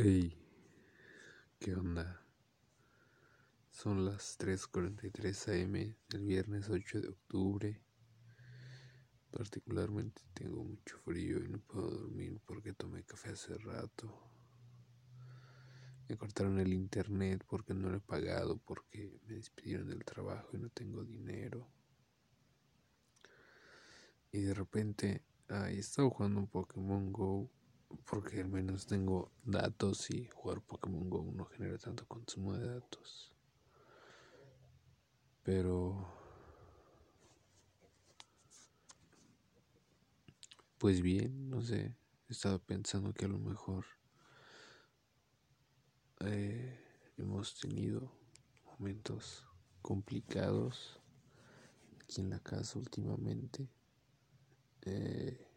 Hey, ¿qué onda? Son las 3.43 am del viernes 8 de octubre. Particularmente tengo mucho frío y no puedo dormir porque tomé café hace rato. Me cortaron el internet porque no lo he pagado, porque me despidieron del trabajo y no tengo dinero. Y de repente, ahí estaba jugando un Pokémon Go porque al menos tengo datos y jugar Pokémon Go no genera tanto consumo de datos. Pero pues bien, no sé, estaba pensando que a lo mejor eh, hemos tenido momentos complicados aquí en la casa últimamente. Eh,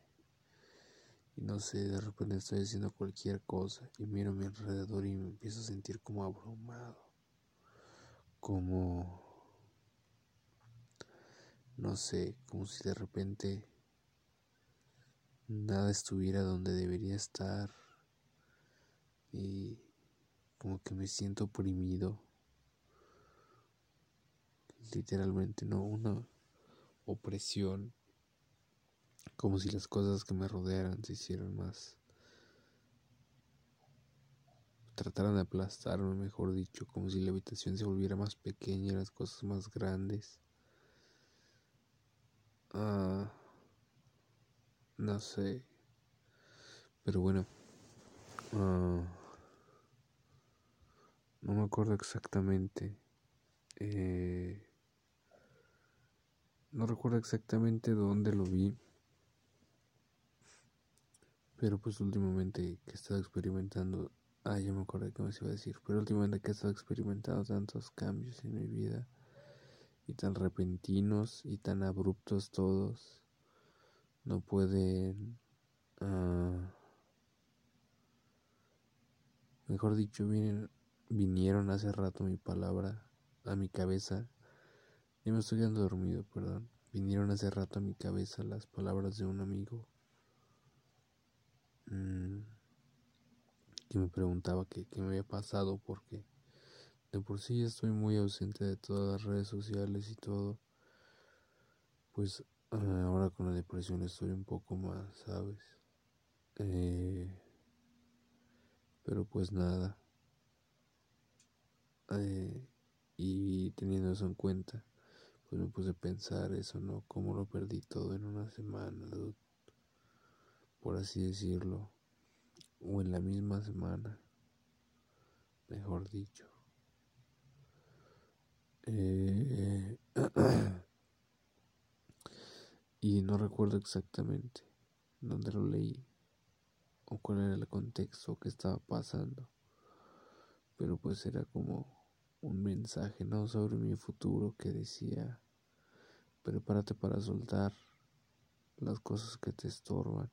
y no sé, de repente estoy haciendo cualquier cosa y miro a mi alrededor y me empiezo a sentir como abrumado. Como, no sé, como si de repente nada estuviera donde debería estar y como que me siento oprimido. Literalmente, no una opresión como si las cosas que me rodearan se hicieran más trataran de aplastarme, mejor dicho, como si la habitación se volviera más pequeña, las cosas más grandes. Ah, no sé, pero bueno, ah, no me acuerdo exactamente. Eh, no recuerdo exactamente dónde lo vi. Pero pues últimamente que he estado experimentando, ah, ya me acordé que me iba a decir, pero últimamente que he estado experimentando tantos cambios en mi vida y tan repentinos y tan abruptos todos, no pueden, uh, mejor dicho, vienen, vinieron hace rato mi palabra a mi cabeza, ya me estoy quedando dormido, perdón, vinieron hace rato a mi cabeza las palabras de un amigo Mm, que me preguntaba qué me había pasado porque de por sí estoy muy ausente de todas las redes sociales y todo. Pues eh, ahora con la depresión estoy un poco más, ¿sabes? Eh, pero pues nada. Eh, y teniendo eso en cuenta, pues me puse a pensar eso, ¿no? Cómo lo perdí todo en una semana, por así decirlo, o en la misma semana, mejor dicho. Eh, y no recuerdo exactamente dónde lo leí o cuál era el contexto que estaba pasando, pero pues era como un mensaje, ¿no? Sobre mi futuro que decía, prepárate para soltar las cosas que te estorban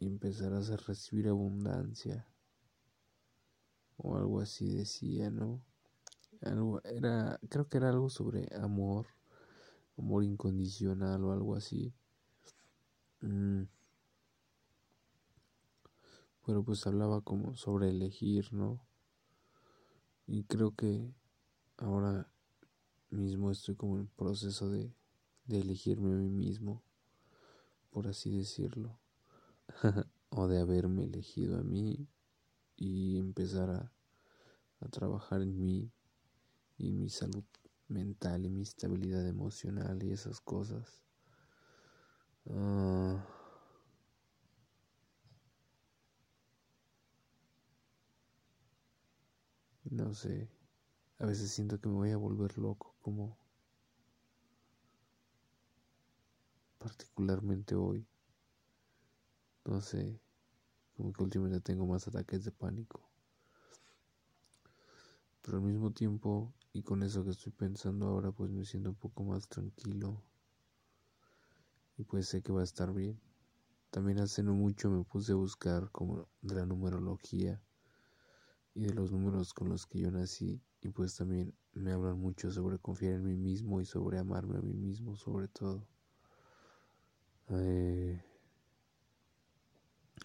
y empezarás a recibir abundancia o algo así decía, ¿no? Algo era, creo que era algo sobre amor, amor incondicional o algo así. Mm. Pero pues hablaba como sobre elegir, ¿no? Y creo que ahora mismo estoy como en proceso de, de elegirme a mí mismo, por así decirlo. o de haberme elegido a mí y empezar a, trabajar en mí y mi salud mental y mi estabilidad emocional y esas cosas. Ah, no sé, a veces siento que me voy a volver loco, como particularmente hoy. No sé, como que últimamente tengo más ataques de pánico. Pero al mismo tiempo, y con eso que estoy pensando ahora, pues me siento un poco más tranquilo. Y pues sé que va a estar bien. También hace no mucho me puse a buscar como de la numerología y de los números con los que yo nací. Y pues también me hablan mucho sobre confiar en mí mismo y sobre amarme a mí mismo sobre todo. Eh,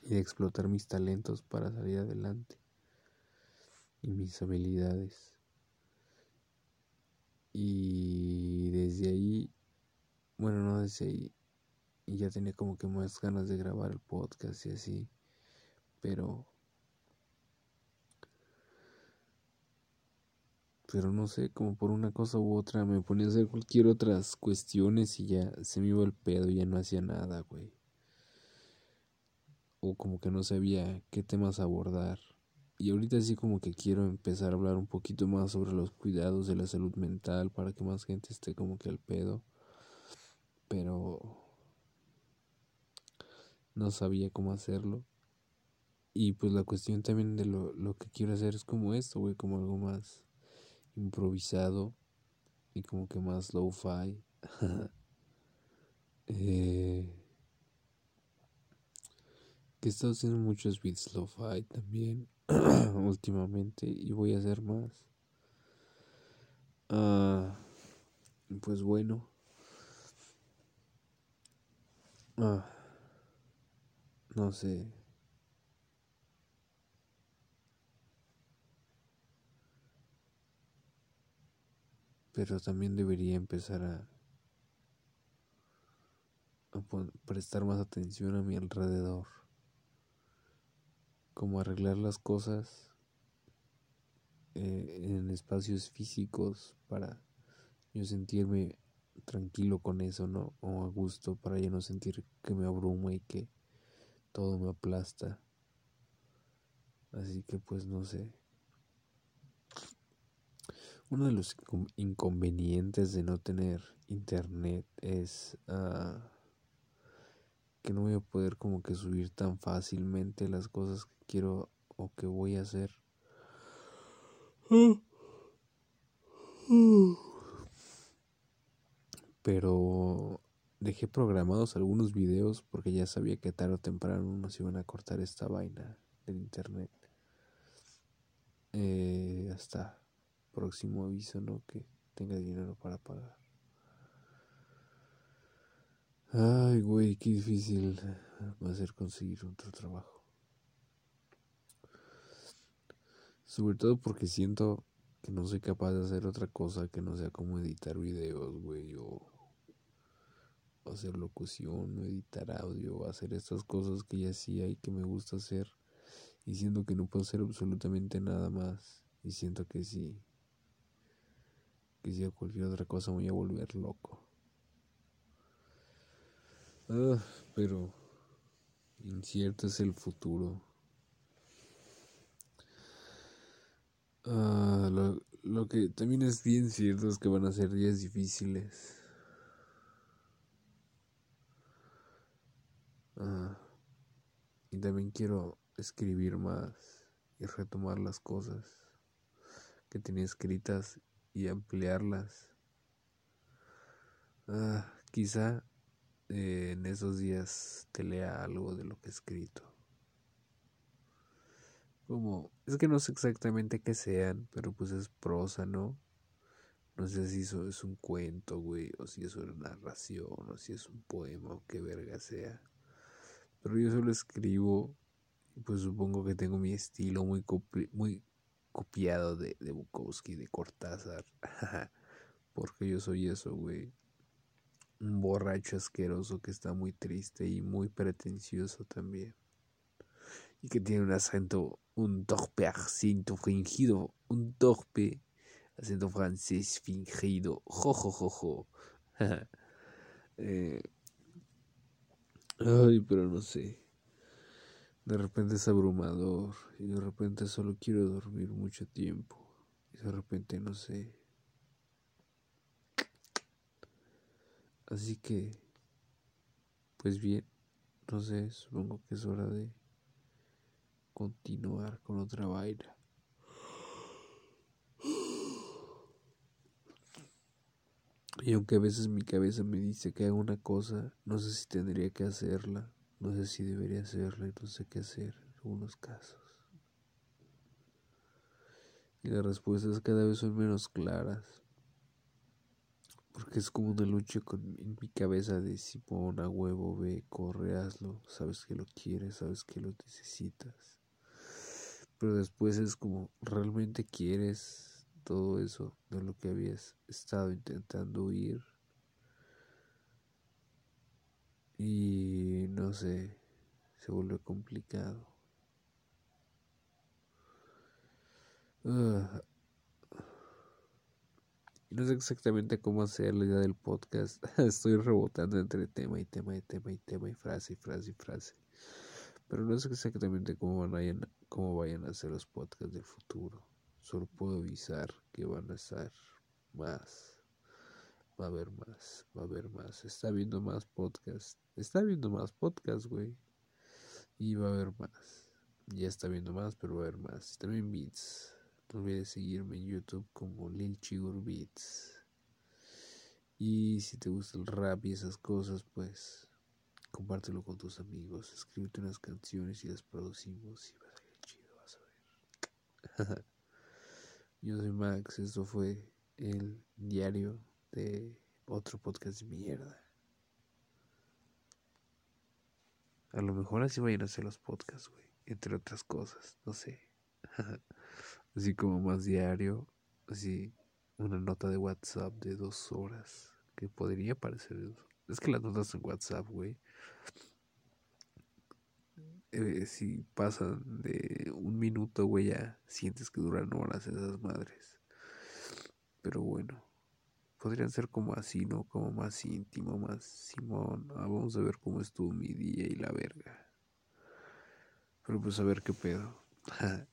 y de explotar mis talentos para salir adelante y mis habilidades. Y desde ahí, bueno, no desde ahí, ya tenía como que más ganas de grabar el podcast y así, pero pero no sé, como por una cosa u otra me ponía a hacer cualquier otras cuestiones y ya se me iba el pedo y ya no hacía nada, güey. O como que no sabía qué temas abordar. Y ahorita sí como que quiero empezar a hablar un poquito más sobre los cuidados de la salud mental para que más gente esté como que al pedo. Pero no sabía cómo hacerlo. Y pues la cuestión también de lo, lo que quiero hacer es como esto, güey, como algo más improvisado y como que más low-fi. eh, que he estado haciendo muchos beats lo-fi también últimamente y voy a hacer más. Ah, pues bueno. Ah, no sé. pero también debería empezar a, prestar más atención a mi alrededor, como arreglar las cosas eh, en espacios físicos para yo sentirme tranquilo con eso, ¿no? O a gusto para ya no sentir que me abruma y que todo me aplasta. Así que pues no sé. Uno de los inconvenientes de no tener internet es uh, que no voy a poder como que subir tan fácilmente las cosas que quiero o que voy a hacer. Pero dejé programados algunos videos porque ya sabía que tarde o temprano nos iban a cortar esta vaina del internet. Eh, hasta próximo aviso, ¿no? Que tenga dinero para pagar. Ay, güey, qué difícil va a ser conseguir otro trabajo. Sobre todo porque siento que no soy capaz de hacer otra cosa que no sea como editar videos, güey, o hacer locución, o editar audio, o hacer estas cosas que ya hacía y que me gusta hacer. Y siento que no puedo hacer absolutamente nada más. Y siento que sí, que si a cualquier otra cosa voy a volver loco. Ah, pero incierto es el futuro. Ah, lo, lo que también es bien cierto es que van a ser días difíciles. Ah, y también quiero escribir más y retomar las cosas que tenía escritas y ampliarlas. Ah, quizá eh, en esos días te lea algo de lo que he escrito. Como, es que no sé exactamente qué sean, pero pues es prosa, ¿no? No sé si eso es un cuento, güey, o si es una narración, o si es un poema, o qué verga sea. Pero yo solo escribo, pues supongo que tengo mi estilo muy, muy copiado de, de Bukowski, de Cortázar. Porque yo soy eso, güey. Un borracho asqueroso que está muy triste y muy pretencioso también. Y que tiene un acento, un torpe acento fingido, un torpe acento francés fingido. Jo, jo, jo, jo. eh, ay, pero no sé. De repente es abrumador y de repente solo quiero dormir mucho tiempo y de repente no sé. Así que, pues bien, no sé, supongo que es hora de continuar con otra vaina. Y aunque a veces mi cabeza me dice que haga una cosa, no sé si tendría que hacerla. No sé si debería hacerlo y no sé qué hacer en algunos casos. Y las respuestas cada vez son menos claras. Porque es como una lucha con, en mi cabeza de si pon a huevo, ve, corre, hazlo. Sabes que lo quieres, sabes que lo necesitas. Pero después es como, ¿realmente quieres todo eso de lo que habías estado intentando huir? Y no sé, se vuelve complicado. Uh, no sé exactamente cómo hacer la idea del podcast. Estoy rebotando entre tema y tema y tema y tema y frase y frase y frase. Pero no sé exactamente cómo vayan, cómo vayan a ser los podcasts del futuro. Solo puedo avisar que van a estar más. Va a haber más, va a haber más. Está viendo más podcasts. Está viendo más podcasts, güey. Y va a haber más. Ya está viendo más, pero va a haber más. También beats. No olvides seguirme en YouTube como Lil Chigur. Y si te gusta el rap y esas cosas, pues compártelo con tus amigos. Escríbete unas canciones y las producimos y va a salir chido, vas a ver. Yo soy Max, esto fue el diario de otro podcast de mierda. A lo mejor así vayan a ser los podcasts, güey. Entre otras cosas, no sé. así como más diario, así una nota de WhatsApp de dos horas, que podría parecer... Es que las notas en WhatsApp, güey, eh, si pasan de un minuto, güey, ya sientes que duran horas esas madres. Pero bueno, podrían ser como así, ¿no? Como más íntimo, más Simón. Ah, vamos a ver cómo estuvo mi día y la verga. Pero pues a ver qué pedo.